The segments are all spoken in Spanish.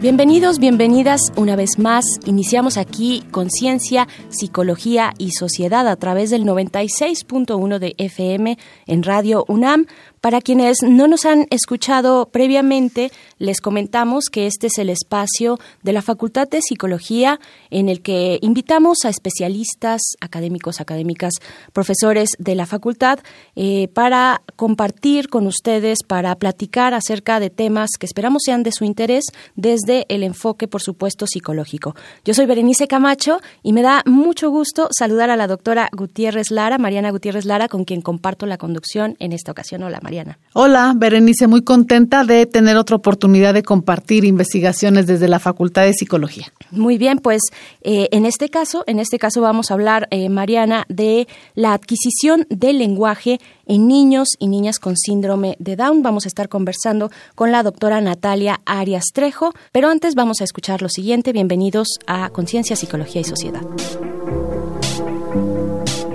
Bienvenidos, bienvenidas una vez más. Iniciamos aquí Conciencia, Psicología y Sociedad a través del 96.1 de FM en Radio UNAM. Para quienes no nos han escuchado previamente, les comentamos que este es el espacio de la Facultad de Psicología en el que invitamos a especialistas, académicos, académicas, profesores de la facultad eh, para compartir con ustedes, para platicar acerca de temas que esperamos sean de su interés desde el enfoque, por supuesto, psicológico. Yo soy Berenice Camacho y me da mucho gusto saludar a la doctora Gutiérrez Lara, Mariana Gutiérrez Lara, con quien comparto la conducción en esta ocasión. Hola, Mariana. Hola, Berenice, muy contenta de tener otra oportunidad de compartir investigaciones desde la Facultad de Psicología. Muy bien, pues eh, en este caso, en este caso vamos a hablar, eh, Mariana, de la adquisición del lenguaje en niños y niñas con síndrome de Down. Vamos a estar conversando con la doctora Natalia Arias Trejo, pero antes vamos a escuchar lo siguiente. Bienvenidos a Conciencia, Psicología y Sociedad.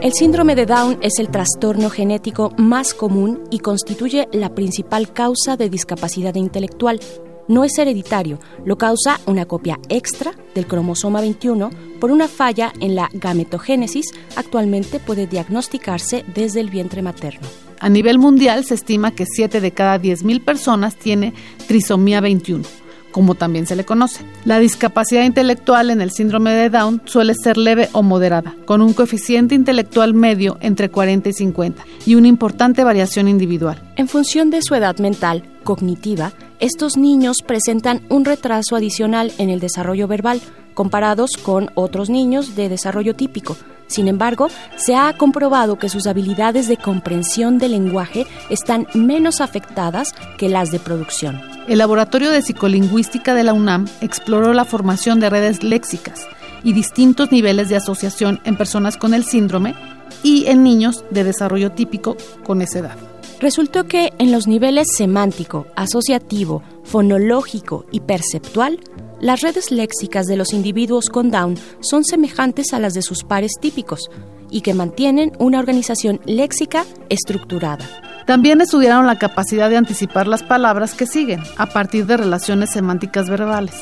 El síndrome de Down es el trastorno genético más común y constituye la principal causa de discapacidad intelectual. No es hereditario, lo causa una copia extra del cromosoma 21 por una falla en la gametogénesis. Actualmente puede diagnosticarse desde el vientre materno. A nivel mundial se estima que 7 de cada 10.000 personas tiene trisomía 21 como también se le conoce. La discapacidad intelectual en el síndrome de Down suele ser leve o moderada, con un coeficiente intelectual medio entre 40 y 50 y una importante variación individual. En función de su edad mental, cognitiva, estos niños presentan un retraso adicional en el desarrollo verbal comparados con otros niños de desarrollo típico. Sin embargo, se ha comprobado que sus habilidades de comprensión del lenguaje están menos afectadas que las de producción. El Laboratorio de Psicolingüística de la UNAM exploró la formación de redes léxicas y distintos niveles de asociación en personas con el síndrome y en niños de desarrollo típico con esa edad. Resultó que en los niveles semántico, asociativo, fonológico y perceptual, las redes léxicas de los individuos con Down son semejantes a las de sus pares típicos y que mantienen una organización léxica estructurada. También estudiaron la capacidad de anticipar las palabras que siguen a partir de relaciones semánticas verbales,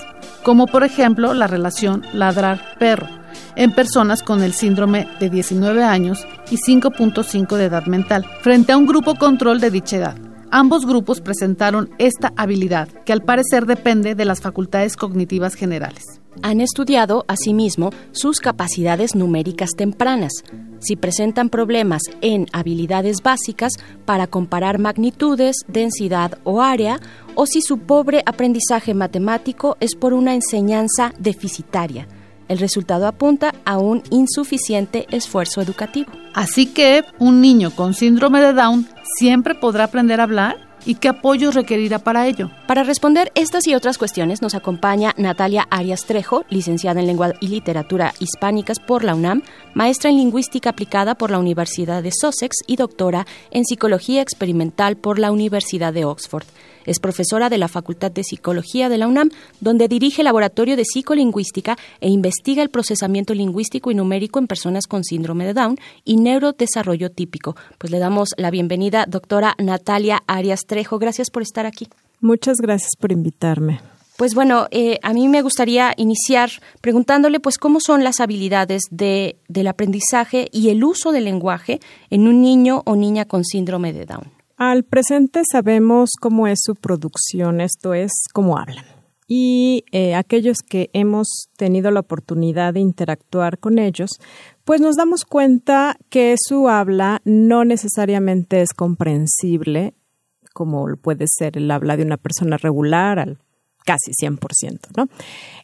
como por ejemplo la relación ladrar-perro, en personas con el síndrome de 19 años y 5.5 de edad mental, frente a un grupo control de dicha edad. Ambos grupos presentaron esta habilidad, que al parecer depende de las facultades cognitivas generales. Han estudiado, asimismo, sus capacidades numéricas tempranas, si presentan problemas en habilidades básicas para comparar magnitudes, densidad o área, o si su pobre aprendizaje matemático es por una enseñanza deficitaria. El resultado apunta a un insuficiente esfuerzo educativo. Así que un niño con síndrome de Down siempre podrá aprender a hablar y qué apoyo requerirá para ello. Para responder estas y otras cuestiones nos acompaña Natalia Arias Trejo, licenciada en Lengua y Literatura Hispánicas por la UNAM, maestra en Lingüística Aplicada por la Universidad de Sussex y doctora en Psicología Experimental por la Universidad de Oxford. Es profesora de la Facultad de Psicología de la UNAM, donde dirige el Laboratorio de Psicolingüística e investiga el procesamiento lingüístico y numérico en personas con síndrome de Down y neurodesarrollo típico. Pues le damos la bienvenida, doctora Natalia Arias Trejo. Gracias por estar aquí. Muchas gracias por invitarme. Pues bueno, eh, a mí me gustaría iniciar preguntándole, pues, cómo son las habilidades de, del aprendizaje y el uso del lenguaje en un niño o niña con síndrome de Down. Al presente sabemos cómo es su producción, esto es, cómo hablan. Y eh, aquellos que hemos tenido la oportunidad de interactuar con ellos, pues nos damos cuenta que su habla no necesariamente es comprensible, como puede ser el habla de una persona regular al casi 100%, ¿no?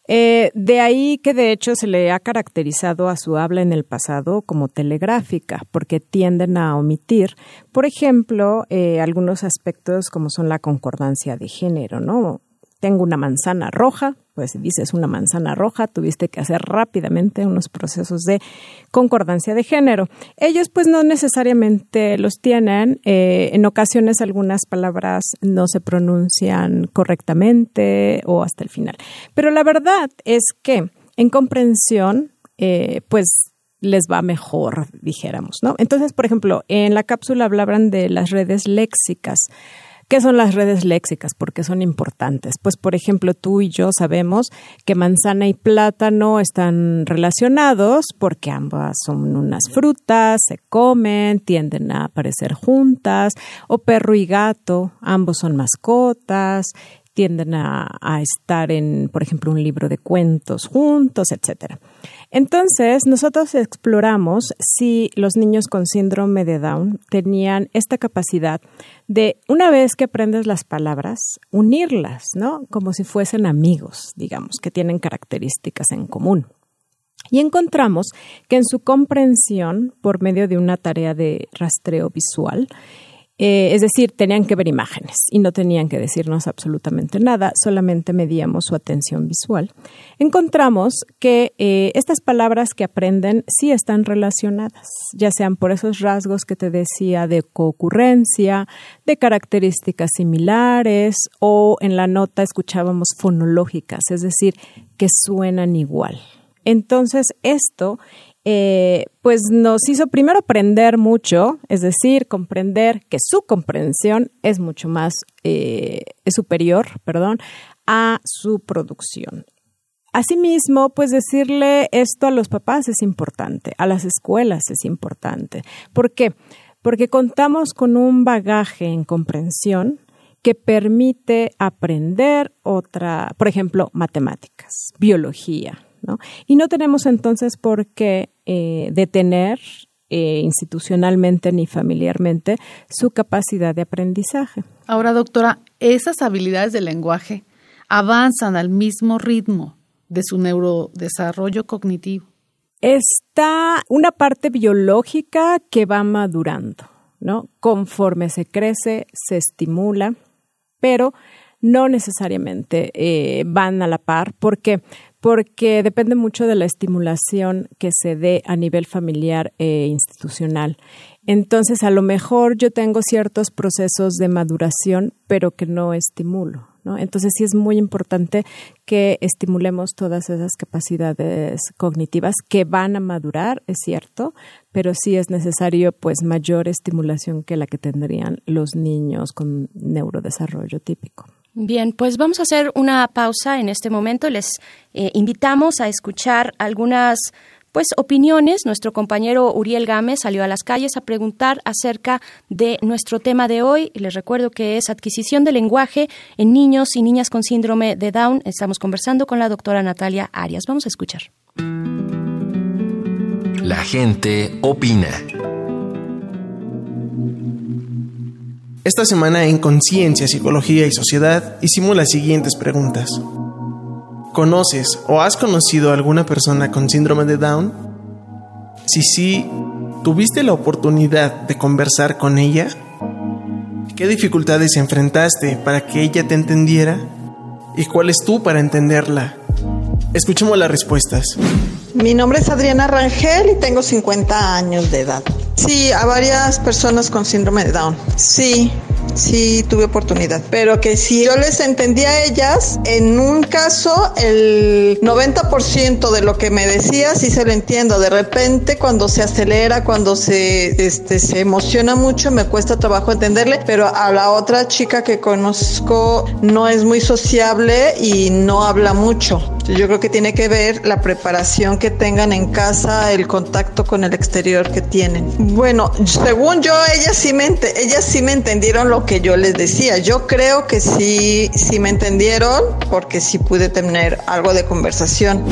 Eh, de ahí que de hecho se le ha caracterizado a su habla en el pasado como telegráfica, porque tienden a omitir, por ejemplo, eh, algunos aspectos como son la concordancia de género, ¿no? Tengo una manzana roja, Pues si dices una manzana roja, tuviste que hacer rápidamente unos procesos de concordancia de género. Ellos pues no necesariamente los tienen. Eh, en ocasiones algunas palabras no se pronuncian correctamente o hasta el final. Pero la verdad es que en comprensión, eh, pues les va mejor, dijéramos, ¿no? Entonces, por ejemplo, en la cápsula hablaban de las redes léxicas. ¿Qué son las redes léxicas? Porque son importantes. Pues, por ejemplo, tú y yo sabemos que manzana y plátano están relacionados porque ambas son unas frutas, se comen, tienden a aparecer juntas, o perro y gato, ambos son mascotas, tienden a, estar en, por ejemplo, un libro de cuentos juntos, etcétera. Entonces, nosotros exploramos si los niños con síndrome de Down tenían esta capacidad de, una vez que aprendes las palabras, unirlas, ¿no? Como si fuesen amigos, digamos, que tienen características en común. Y encontramos que en su comprensión, por medio de una tarea de rastreo visual, eh, es decir, tenían que ver imágenes y no tenían que decirnos absolutamente nada, solamente medíamos su atención visual. Encontramos que eh, estas palabras que aprenden sí están relacionadas, ya sean por esos rasgos que te decía de concurrencia, de características similares o en la nota escuchábamos fonológicas, es decir, que suenan igual. Entonces, esto eh, pues nos hizo primero aprender mucho, es decir, comprender que su comprensión es mucho más eh, superior, perdón, a su producción. Asimismo, pues decirle esto a los papás es importante, a las escuelas es importante. ¿Por qué? Porque contamos con un bagaje en comprensión que permite aprender otra, por ejemplo, matemáticas, biología, y no tenemos entonces por qué eh, detener eh, institucionalmente ni familiarmente su capacidad de aprendizaje. Ahora, doctora, esas habilidades del lenguaje avanzan al mismo ritmo de su neurodesarrollo cognitivo. Está una parte biológica que va madurando, ¿no? Conforme se crece, se estimula, pero no necesariamente eh, van a la par. ¿Por qué? Porque depende mucho de la estimulación que se dé a nivel familiar e institucional. Entonces, a lo mejor yo tengo ciertos procesos de maduración, pero que no estimulo. ¿no? Entonces, sí es muy importante que estimulemos todas esas capacidades cognitivas que van a madurar, es cierto, pero sí es necesario pues mayor estimulación que la que tendrían los niños con neurodesarrollo típico. Bien, pues vamos a hacer una pausa en este momento. Les eh, invitamos a escuchar algunas pues opiniones. Nuestro compañero Uriel Gámez salió a las calles a preguntar acerca de nuestro tema de hoy. Les recuerdo que es adquisición de lenguaje en niños y niñas con síndrome de Down. Estamos conversando con la doctora Natalia Arias. Vamos a escuchar. La gente opina. Esta semana en Conciencia, Psicología y Sociedad hicimos las siguientes preguntas. ¿Conoces o has conocido a alguna persona con síndrome de Down? Si sí, ¿tuviste la oportunidad de conversar con ella? ¿Qué dificultades enfrentaste para que ella te entendiera? ¿Y cuál es tú para entenderla? Escuchemos las respuestas. Mi nombre es Adriana Rangel y tengo 50 años de edad. Sí, a varias personas con síndrome de Down. Sí, sí tuve oportunidad, pero que si yo les entendía a ellas, en un caso el 90% de lo que me decía sí se lo entiendo. De repente cuando se acelera, cuando se este se emociona mucho, me cuesta trabajo entenderle, pero a la otra chica que conozco no es muy sociable y no habla mucho. Yo creo que tiene que ver la preparación que tengan en casa, el contacto con el exterior que tienen. Bueno, según yo, ellas sí me, ellas sí me entendieron lo que yo les decía. Yo creo que sí, sí me entendieron porque sí pude tener algo de conversación.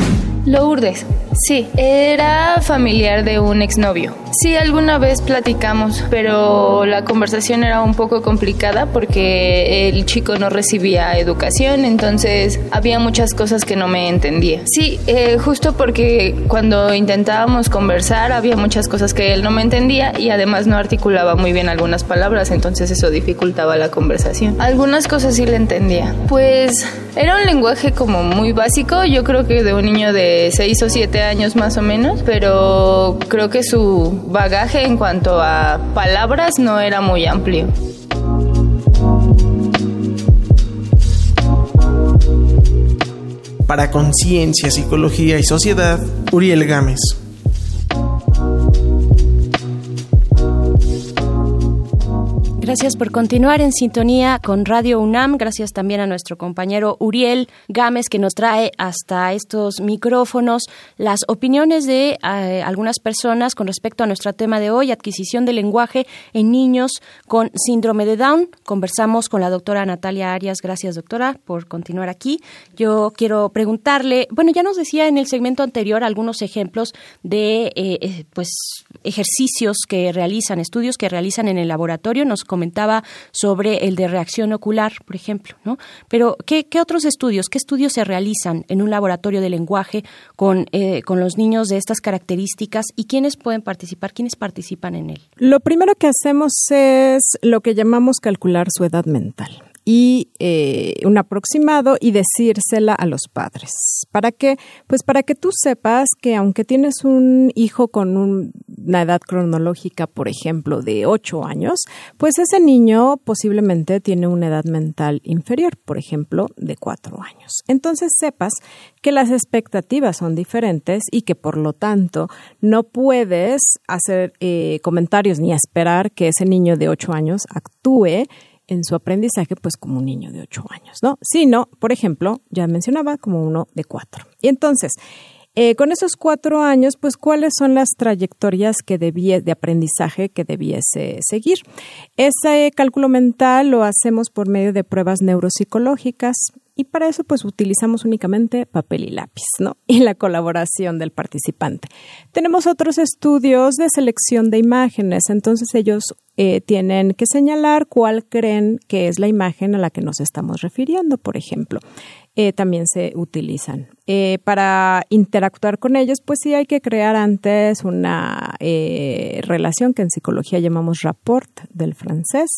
Lourdes. Sí, era familiar de un exnovio. Sí, alguna vez platicamos, pero la conversación era un poco complicada porque el chico no recibía educación, entonces había muchas cosas que no me entendía. Sí, eh, justo porque cuando intentábamos conversar había muchas cosas que él no me entendía y además no articulaba muy bien algunas palabras, entonces eso dificultaba la conversación. Algunas cosas sí le entendía. Pues era un lenguaje como muy básico, yo creo que de un niño de 6 o 7 años más o menos, pero creo que su bagaje en cuanto a palabras no era muy amplio. Para Conciencia, Psicología y Sociedad, Uriel Gámez. Gracias por continuar en sintonía con Radio UNAM. Gracias también a nuestro compañero Uriel Gámez que nos trae hasta estos micrófonos las opiniones de eh, algunas personas con respecto a nuestro tema de hoy, adquisición de lenguaje en niños con síndrome de Down. Conversamos con la doctora Natalia Arias. Gracias, doctora, por continuar aquí. Yo quiero preguntarle, bueno, ya nos decía en el segmento anterior algunos ejemplos de eh, eh, pues ejercicios que realizan, estudios que realizan en el laboratorio. Nos comentaba sobre el de reacción ocular, por ejemplo, ¿no? Pero, ¿qué, otros estudios, qué estudios se realizan en un laboratorio de lenguaje con, eh, con los niños de estas características y quiénes pueden participar, quiénes participan en él? Lo primero que hacemos es lo que llamamos calcular su edad mental y eh, un aproximado y decírsela a los padres. ¿Para qué? Pues para que tú sepas que aunque tienes un hijo con una edad cronológica, por ejemplo, de 8 años, pues ese niño posiblemente tiene una edad mental inferior, por ejemplo, de 4 años. Entonces sepas que las expectativas son diferentes y que por lo tanto no puedes hacer eh, comentarios ni esperar que ese niño de 8 años actúe en su aprendizaje pues como un niño de 8 años, ¿no? Sino, por ejemplo, ya mencionaba, como uno de 4. Y entonces, eh, con esos cuatro años, pues, ¿cuáles son las trayectorias que debía, de aprendizaje que debiese seguir? Ese cálculo mental lo hacemos por medio de pruebas neuropsicológicas, y para eso pues utilizamos únicamente papel y lápiz, ¿no? Y la colaboración del participante. Tenemos otros estudios de selección de imágenes, entonces ellos eh, tienen que señalar cuál creen que es la imagen a la que nos estamos refiriendo, por ejemplo. Eh, también se utilizan. Eh, para interactuar con ellos, pues sí hay que crear antes una relación que en psicología llamamos rapport del francés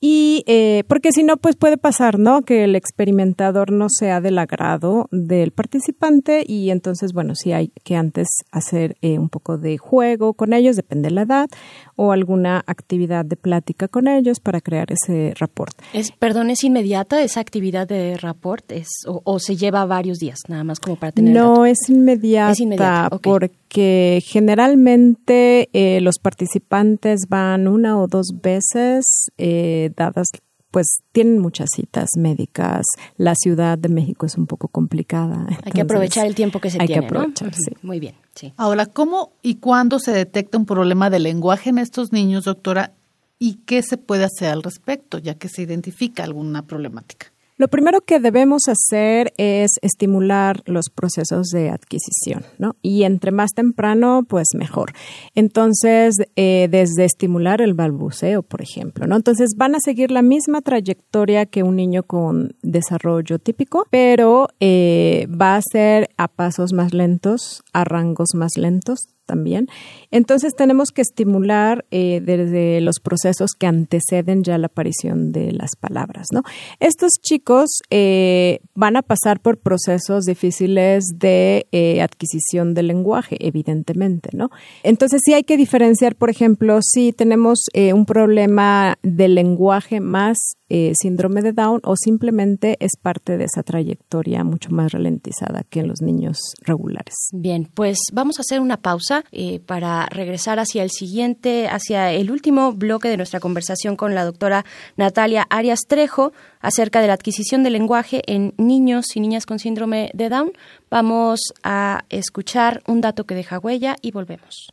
y eh, porque si no, pues puede pasar, ¿no? Que el experimentador no sea del agrado del participante y entonces, bueno, sí hay que antes hacer eh, un poco de juego con ellos, depende de la edad, o alguna actividad de plática con ellos para crear ese rapport. Es, perdón, ¿es inmediata esa actividad de rapport es, o, se lleva varios días, nada más como para tener No, es inmediata, es inmediata porque generalmente eh, los participantes van una o dos veces eh, dadas pues tienen muchas citas médicas. La Ciudad de México es un poco complicada. hay que aprovechar el tiempo que se tiene. Hay que aprovechar, sí. Muy bien. Ahora, ¿cómo y cuándo se detecta un problema de lenguaje en estos niños, doctora? ¿Y qué se puede hacer al respecto, ya que se identifica alguna problemática? Lo primero que debemos hacer es estimular los procesos de adquisición, ¿no? Y entre más temprano, pues mejor. Entonces, eh, desde estimular el balbuceo, por ejemplo, ¿no? Entonces, van a seguir la misma trayectoria que un niño con desarrollo típico, pero eh, va a ser a pasos más lentos, a rangos más lentos también. Entonces tenemos que estimular eh, desde los procesos que anteceden ya la aparición de las palabras, ¿no? Estos chicos eh, van a pasar por procesos difíciles de eh, adquisición del lenguaje, evidentemente, ¿no? Entonces sí hay que diferenciar, por ejemplo, si tenemos un problema del lenguaje más síndrome de Down o simplemente es parte de esa trayectoria mucho más ralentizada que en los niños regulares. Bien, pues vamos a hacer una pausa eh, para regresar hacia el siguiente, hacia el último bloque de nuestra conversación con la doctora Natalia Arias Trejo acerca de la adquisición del lenguaje en niños y niñas con síndrome de Down. Vamos a escuchar un dato que deja huella y volvemos.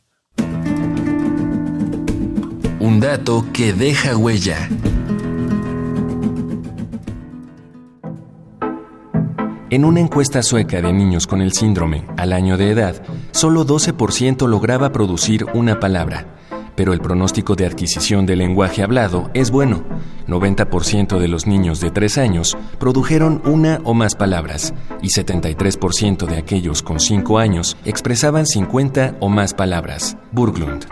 Un dato que deja huella. En una encuesta sueca de niños con el síndrome al año de edad, solo 12% lograba producir una palabra pero el pronóstico de adquisición del lenguaje hablado es bueno. 90% de los niños de 3 años produjeron una o más palabras y 73% de aquellos con 5 años expresaban 50 o más palabras. Burglund.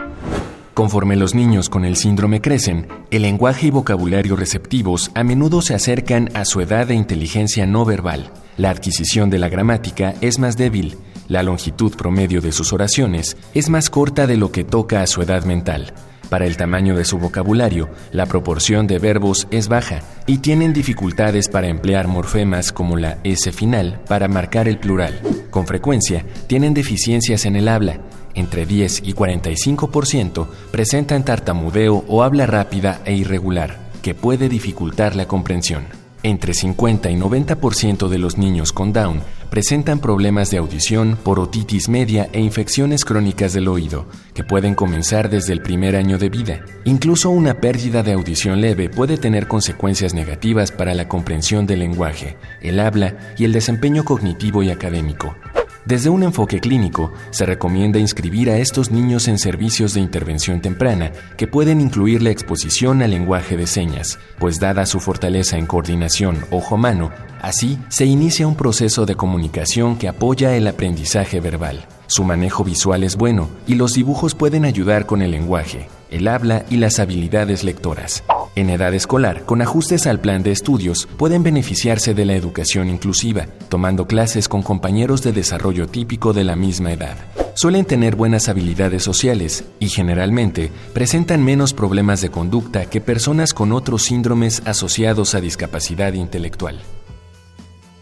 Conforme los niños con el síndrome crecen, el lenguaje y vocabulario receptivos a menudo se acercan a su edad de inteligencia no verbal. La adquisición de la gramática es más débil la longitud promedio de sus oraciones es más corta de lo que toca a su edad mental. Para el tamaño de su vocabulario, la proporción de verbos es baja y tienen dificultades para emplear morfemas como la S final para marcar el plural. Con frecuencia, tienen deficiencias en el habla. Entre 10 y 45% presentan tartamudeo o habla rápida e irregular, que puede dificultar la comprensión. Entre 50 y 90% de los niños con Down presentan problemas de audición por otitis media e infecciones crónicas del oído, que pueden comenzar desde el primer año de vida. Incluso una pérdida de audición leve puede tener consecuencias negativas para la comprensión del lenguaje, el habla y el desempeño cognitivo y académico. Desde un enfoque clínico, se recomienda inscribir a estos niños en servicios de intervención temprana que pueden incluir la exposición al lenguaje de señas, pues dada su fortaleza en coordinación ojo-mano, así se inicia un proceso de comunicación que apoya el aprendizaje verbal. Su manejo visual es bueno y los dibujos pueden ayudar con el lenguaje, el habla y las habilidades lectoras. En edad escolar, con ajustes al plan de estudios, pueden beneficiarse de la educación inclusiva, tomando clases con compañeros de desarrollo típico de la misma edad. Suelen tener buenas habilidades sociales y generalmente presentan menos problemas de conducta que personas con otros síndromes asociados a discapacidad intelectual.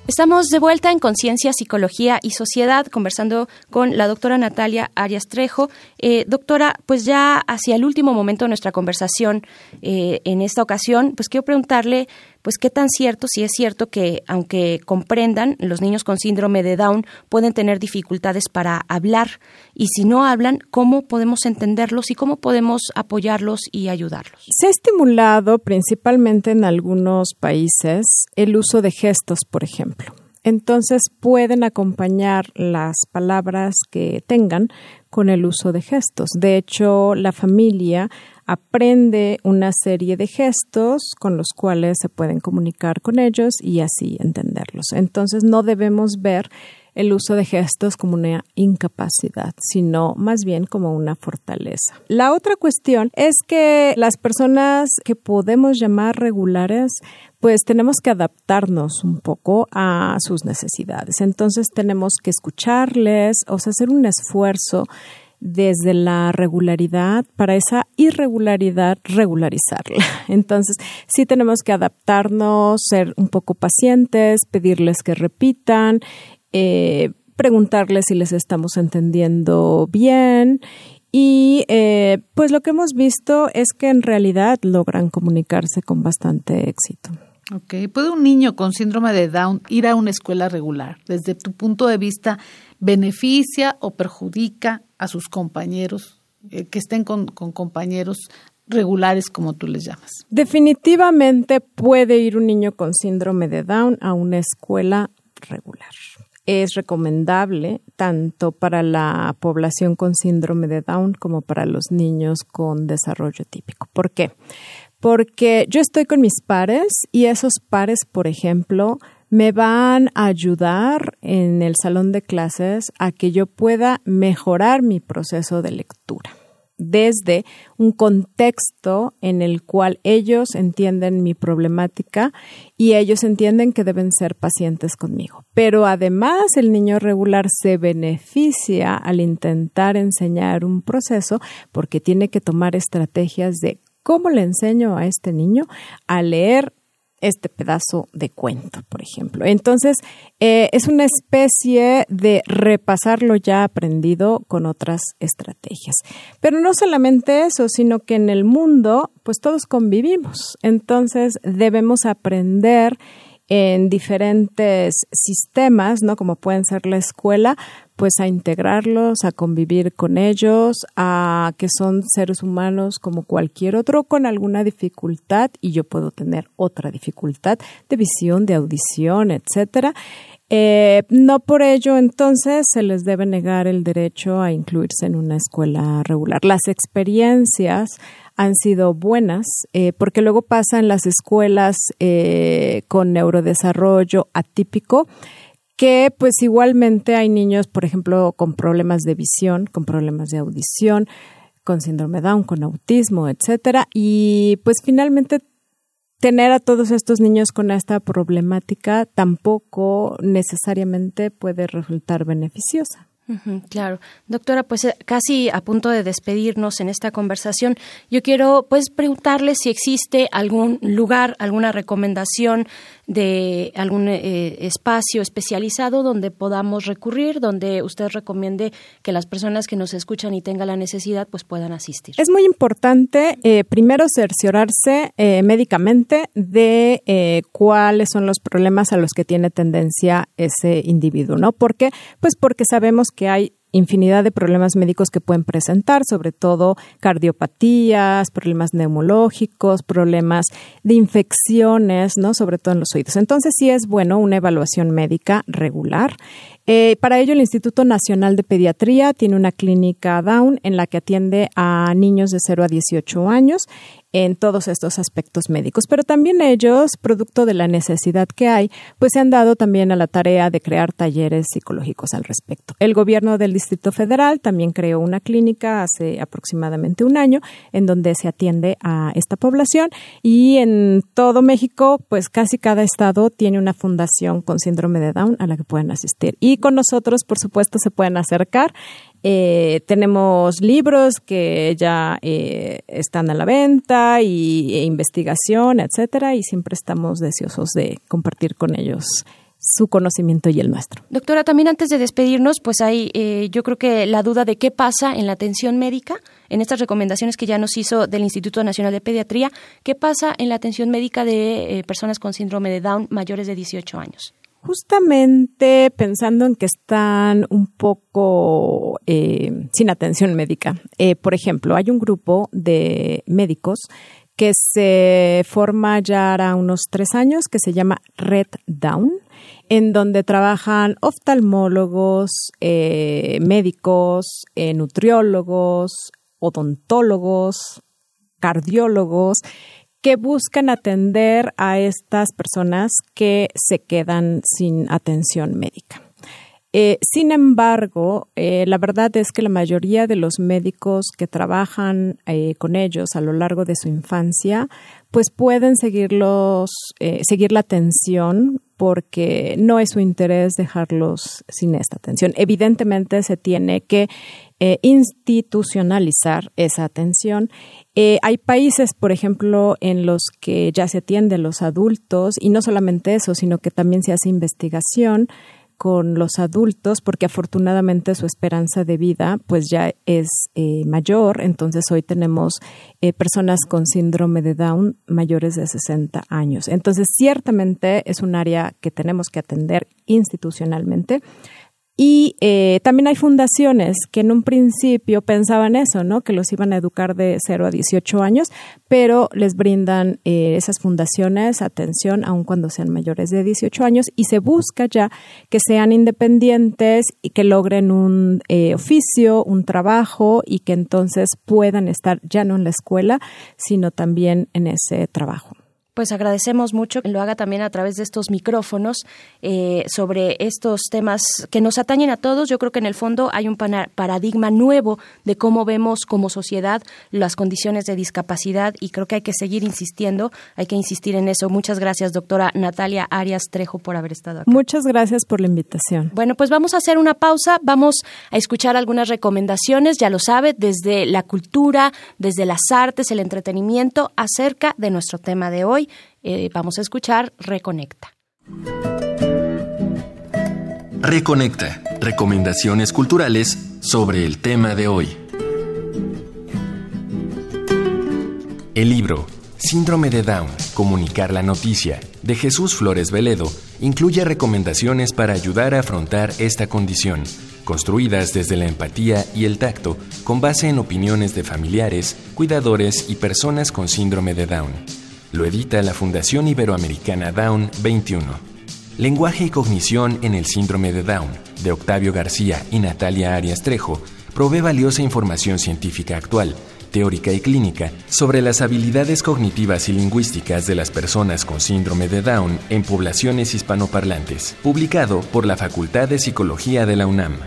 Estamos de vuelta en Conciencia, Psicología y Sociedad, conversando con la doctora Natalia Arias Trejo. Eh, doctora, pues ya hacia el último momento de nuestra conversación, eh, en esta ocasión, pues quiero preguntarle pues qué tan cierto, si es cierto que aunque comprendan, los niños con síndrome de Down pueden tener dificultades para hablar y si no hablan, ¿cómo podemos entenderlos y cómo podemos apoyarlos y ayudarlos? Se ha estimulado principalmente en algunos países el uso de gestos, por ejemplo. Entonces pueden acompañar las palabras que tengan con el uso de gestos. De hecho, la familia aprende una serie de gestos con los cuales se pueden comunicar con ellos y así entenderlos. Entonces no debemos ver el uso de gestos como una incapacidad, sino más bien como una fortaleza. La otra cuestión es que las personas que podemos llamar regulares, pues tenemos que adaptarnos un poco a sus necesidades. Entonces tenemos que escucharles, o sea, hacer un esfuerzo desde la regularidad para esa irregularidad regularizarla. Entonces, sí tenemos que adaptarnos, ser un poco pacientes, pedirles que repitan, eh, preguntarles si les estamos entendiendo bien y eh, pues lo que hemos visto es que en realidad logran comunicarse con bastante éxito. Ok, ¿puede un niño con síndrome de Down ir a una escuela regular? Desde tu punto de vista, ¿beneficia o perjudica a sus compañeros eh, que estén con, con compañeros regulares como tú les llamas? Definitivamente puede ir un niño con síndrome de Down a una escuela regular. Es recomendable tanto para la población con síndrome de Down como para los niños con desarrollo típico. ¿Por qué? porque yo estoy con mis pares y esos pares, por ejemplo, me van a ayudar en el salón de clases a que yo pueda mejorar mi proceso de lectura desde un contexto en el cual ellos entienden mi problemática y ellos entienden que deben ser pacientes conmigo. Pero además el niño regular se beneficia al intentar enseñar un proceso porque tiene que tomar estrategias de ¿Cómo le enseño a este niño a leer este pedazo de cuento, por ejemplo. Entonces, eh, es una especie de repasar lo ya aprendido con otras estrategias. Pero no solamente eso, sino que en el mundo, pues todos convivimos. Entonces, debemos aprender en diferentes sistemas, ¿no? Como pueden ser la escuela, pues a integrarlos, a convivir con ellos, a que son seres humanos como cualquier otro con alguna dificultad y yo puedo tener otra dificultad de visión, de audición, etcétera. Eh, no por ello, entonces, se les debe negar el derecho a incluirse en una escuela regular. Las experiencias han sido buenas, eh, porque luego pasa en las escuelas eh, con neurodesarrollo atípico, que pues igualmente hay niños, por ejemplo, con problemas de visión, con problemas de audición, con síndrome Down, con autismo, etcétera, y pues finalmente tener a todos estos niños con esta problemática tampoco necesariamente puede resultar beneficiosa claro. Doctora, pues eh, casi a punto de despedirnos en esta conversación, yo quiero pues preguntarle si existe algún lugar, alguna recomendación de algún eh, espacio especializado donde podamos recurrir, donde usted recomiende que las personas que nos escuchan y tengan la necesidad pues puedan asistir. Es muy importante eh, primero cerciorarse médicamente de cuáles son los problemas a los que tiene tendencia ese individuo, ¿no? ¿Por qué? Pues porque sabemos que hay infinidad de problemas médicos que pueden presentar, sobre todo cardiopatías, problemas neumológicos, problemas de infecciones, ¿no? Sobre todo en los oídos. Entonces sí es bueno una evaluación médica regular. Eh, para ello, el Instituto Nacional de Pediatría tiene una clínica Down en la que atiende a niños de 0 a 18 años en todos estos aspectos médicos. Pero también ellos, producto de la necesidad que hay, pues se han dado también a la tarea de crear talleres psicológicos al respecto. El gobierno del Distrito Federal también creó una clínica hace aproximadamente un año en donde se atiende a esta población y en todo México, pues casi cada estado tiene una fundación con síndrome de Down a la que pueden asistir. Y con nosotros, por supuesto, se pueden acercar eh, tenemos libros que ya eh, están a la venta y e investigación, etcétera, y siempre estamos deseosos de compartir con ellos su conocimiento y el nuestro. Doctora, también antes de despedirnos, pues hay, eh, yo creo que la duda de qué pasa en la atención médica, en estas recomendaciones que ya nos hizo del Instituto Nacional de Pediatría, qué pasa en la atención médica de personas con síndrome de Down mayores de 18 años. Justamente pensando en que están un poco eh, sin atención médica. Eh, por ejemplo, hay un grupo de médicos que se forma ya hará unos tres años que se llama Red Down, en donde trabajan oftalmólogos, eh, médicos, nutriólogos, odontólogos, cardiólogos, que buscan atender a estas personas que se quedan sin atención médica. Eh, sin embargo, eh, la verdad es que la mayoría de los médicos que trabajan eh, con ellos a lo largo de su infancia, pues pueden seguirlos, seguir la atención porque no es su interés dejarlos sin esta atención. Evidentemente se tiene que institucionalizar esa atención hay países, por ejemplo, en los que ya se atienden los adultos y no solamente eso, sino que también se hace investigación con los adultos porque afortunadamente su esperanza de vida pues ya es eh, mayor. Entonces hoy tenemos eh, personas con síndrome de Down mayores de 60 años. Entonces ciertamente es un área que tenemos que atender institucionalmente y eh, también hay fundaciones que en un principio pensaban eso, ¿no? Que los iban a educar de 0 a 18 años, pero les brindan eh, esas fundaciones atención aun cuando sean mayores de 18 años y se busca ya que sean independientes y que logren un eh, oficio, un trabajo y que entonces puedan estar ya no en la escuela, sino también en ese trabajo. Pues agradecemos mucho que lo haga también a través de estos micrófonos eh, sobre estos temas que nos atañen a todos. Yo creo que en el fondo hay un paradigma nuevo de cómo vemos como sociedad las condiciones de discapacidad y creo que hay que seguir insistiendo, hay que insistir en eso. Muchas gracias, doctora Natalia Arias Trejo, por haber estado aquí. Muchas gracias por la invitación. Bueno, pues vamos a hacer una pausa, vamos a escuchar algunas recomendaciones, ya lo sabe, desde la cultura, desde las artes, el entretenimiento, acerca de nuestro tema de hoy eh, vamos a escuchar Reconecta. Reconecta. Recomendaciones culturales sobre el tema de hoy. El libro Síndrome de Down, Comunicar la Noticia, de Jesús Flores Veledo, incluye recomendaciones para ayudar a afrontar esta condición, construidas desde la empatía y el tacto, con base en opiniones de familiares, cuidadores y personas con síndrome de Down. Lo edita la Fundación Iberoamericana Down 21. Lenguaje y cognición en el síndrome de Down, de Octavio García y Natalia Arias Trejo, provee valiosa información científica actual, teórica y clínica sobre las habilidades cognitivas y lingüísticas de las personas con síndrome de Down en poblaciones hispanoparlantes, publicado por la Facultad de Psicología de la UNAM.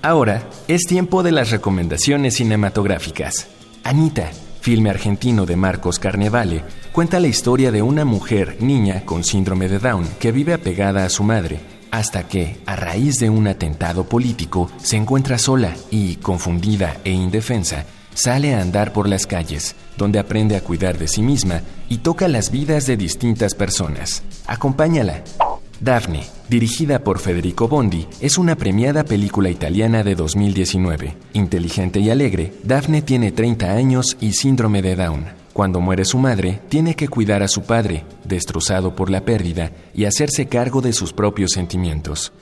Ahora es tiempo de las recomendaciones cinematográficas. Anita, filme argentino de Marcos Carnevale, cuenta la historia de una mujer niña con síndrome de Down que vive apegada a su madre, hasta que, a raíz de un atentado político, se encuentra sola y, confundida e indefensa, sale a andar por las calles, donde aprende a cuidar de sí misma y toca las vidas de distintas personas. Acompáñala. Daphne, dirigida por Federico Bondi, es una premiada película italiana de 2019. Inteligente y alegre, Daphne tiene 30 años y síndrome de Down. Cuando muere su madre, tiene que cuidar a su padre, destrozado por la pérdida, y hacerse cargo de sus propios sentimientos.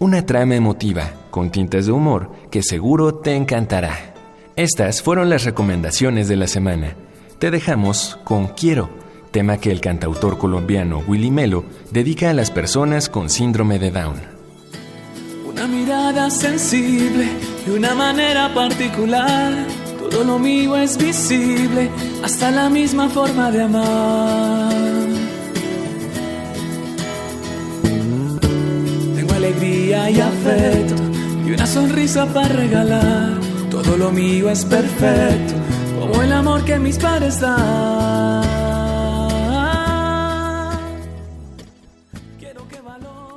Una trama emotiva, con tintes de humor, que seguro te encantará. Estas fueron las recomendaciones de la semana. Te dejamos con Quiero tema que el cantautor colombiano Willy Melo dedica a las personas con síndrome de Down. Una mirada sensible y una manera particular, todo lo mío es visible, hasta la misma forma de amar. Tengo alegría y afecto y una sonrisa para regalar, todo lo mío es perfecto, como el amor que mis padres dan.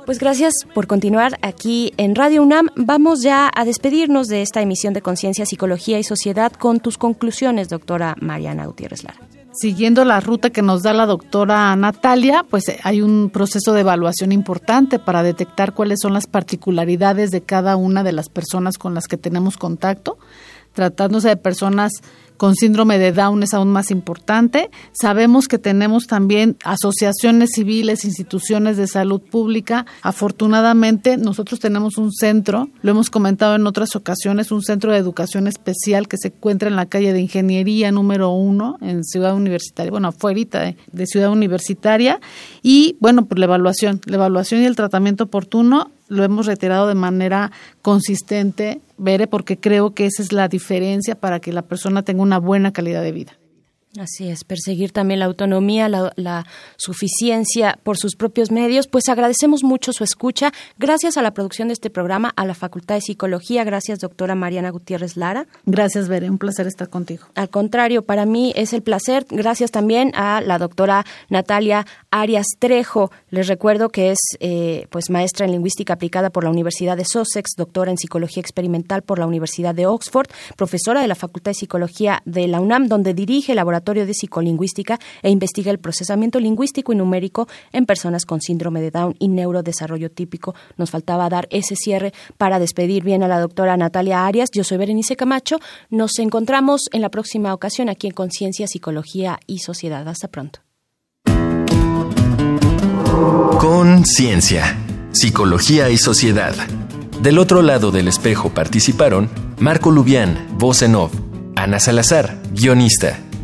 Pues gracias por continuar aquí en Radio UNAM. Vamos ya a despedirnos de esta emisión de Conciencia, Psicología y Sociedad con tus conclusiones, doctora Mariana Gutiérrez Lara. Siguiendo la ruta que nos da la doctora Natalia, pues eh, hay un proceso de evaluación importante para detectar cuáles son las particularidades de cada una de las personas con las que tenemos contacto, tratándose de personas con síndrome de Down es aún más importante. Sabemos que tenemos también asociaciones civiles, instituciones de salud pública. Afortunadamente, nosotros tenemos un centro, lo hemos comentado en otras ocasiones, un centro de educación especial que se encuentra en la calle de Ingeniería número uno en Ciudad Universitaria, bueno, afuera de, de Ciudad Universitaria. Y bueno, pues la evaluación, la evaluación y el tratamiento oportuno lo hemos reiterado de manera consistente, Bere, porque creo que esa es la diferencia para que la persona tenga una buena calidad de vida. Así es, perseguir también la autonomía, la, suficiencia por sus propios medios. Pues agradecemos mucho su escucha. Gracias a la producción de este programa, a la Facultad de Psicología. Gracias, doctora Mariana Gutiérrez Lara. Gracias, Bere. Un placer estar contigo. Al contrario, para mí es el placer. Gracias también a la doctora Natalia Arias Trejo. Les recuerdo que es eh, pues maestra en lingüística aplicada por la Universidad de Sussex, doctora en psicología experimental por la Universidad de Oxford, profesora de la Facultad de Psicología de la UNAM, donde dirige el laboratorio de Psicolingüística e investiga el procesamiento lingüístico y numérico en personas con síndrome de Down y neurodesarrollo típico. Nos faltaba dar ese cierre para despedir bien a la doctora Natalia Arias. Yo soy Berenice Camacho. Nos encontramos en la próxima ocasión aquí en Conciencia, Psicología y Sociedad. Hasta pronto. Conciencia, Psicología y Sociedad. Del otro lado del espejo participaron Marco Lubián, voz en off, Ana Salazar, guionista,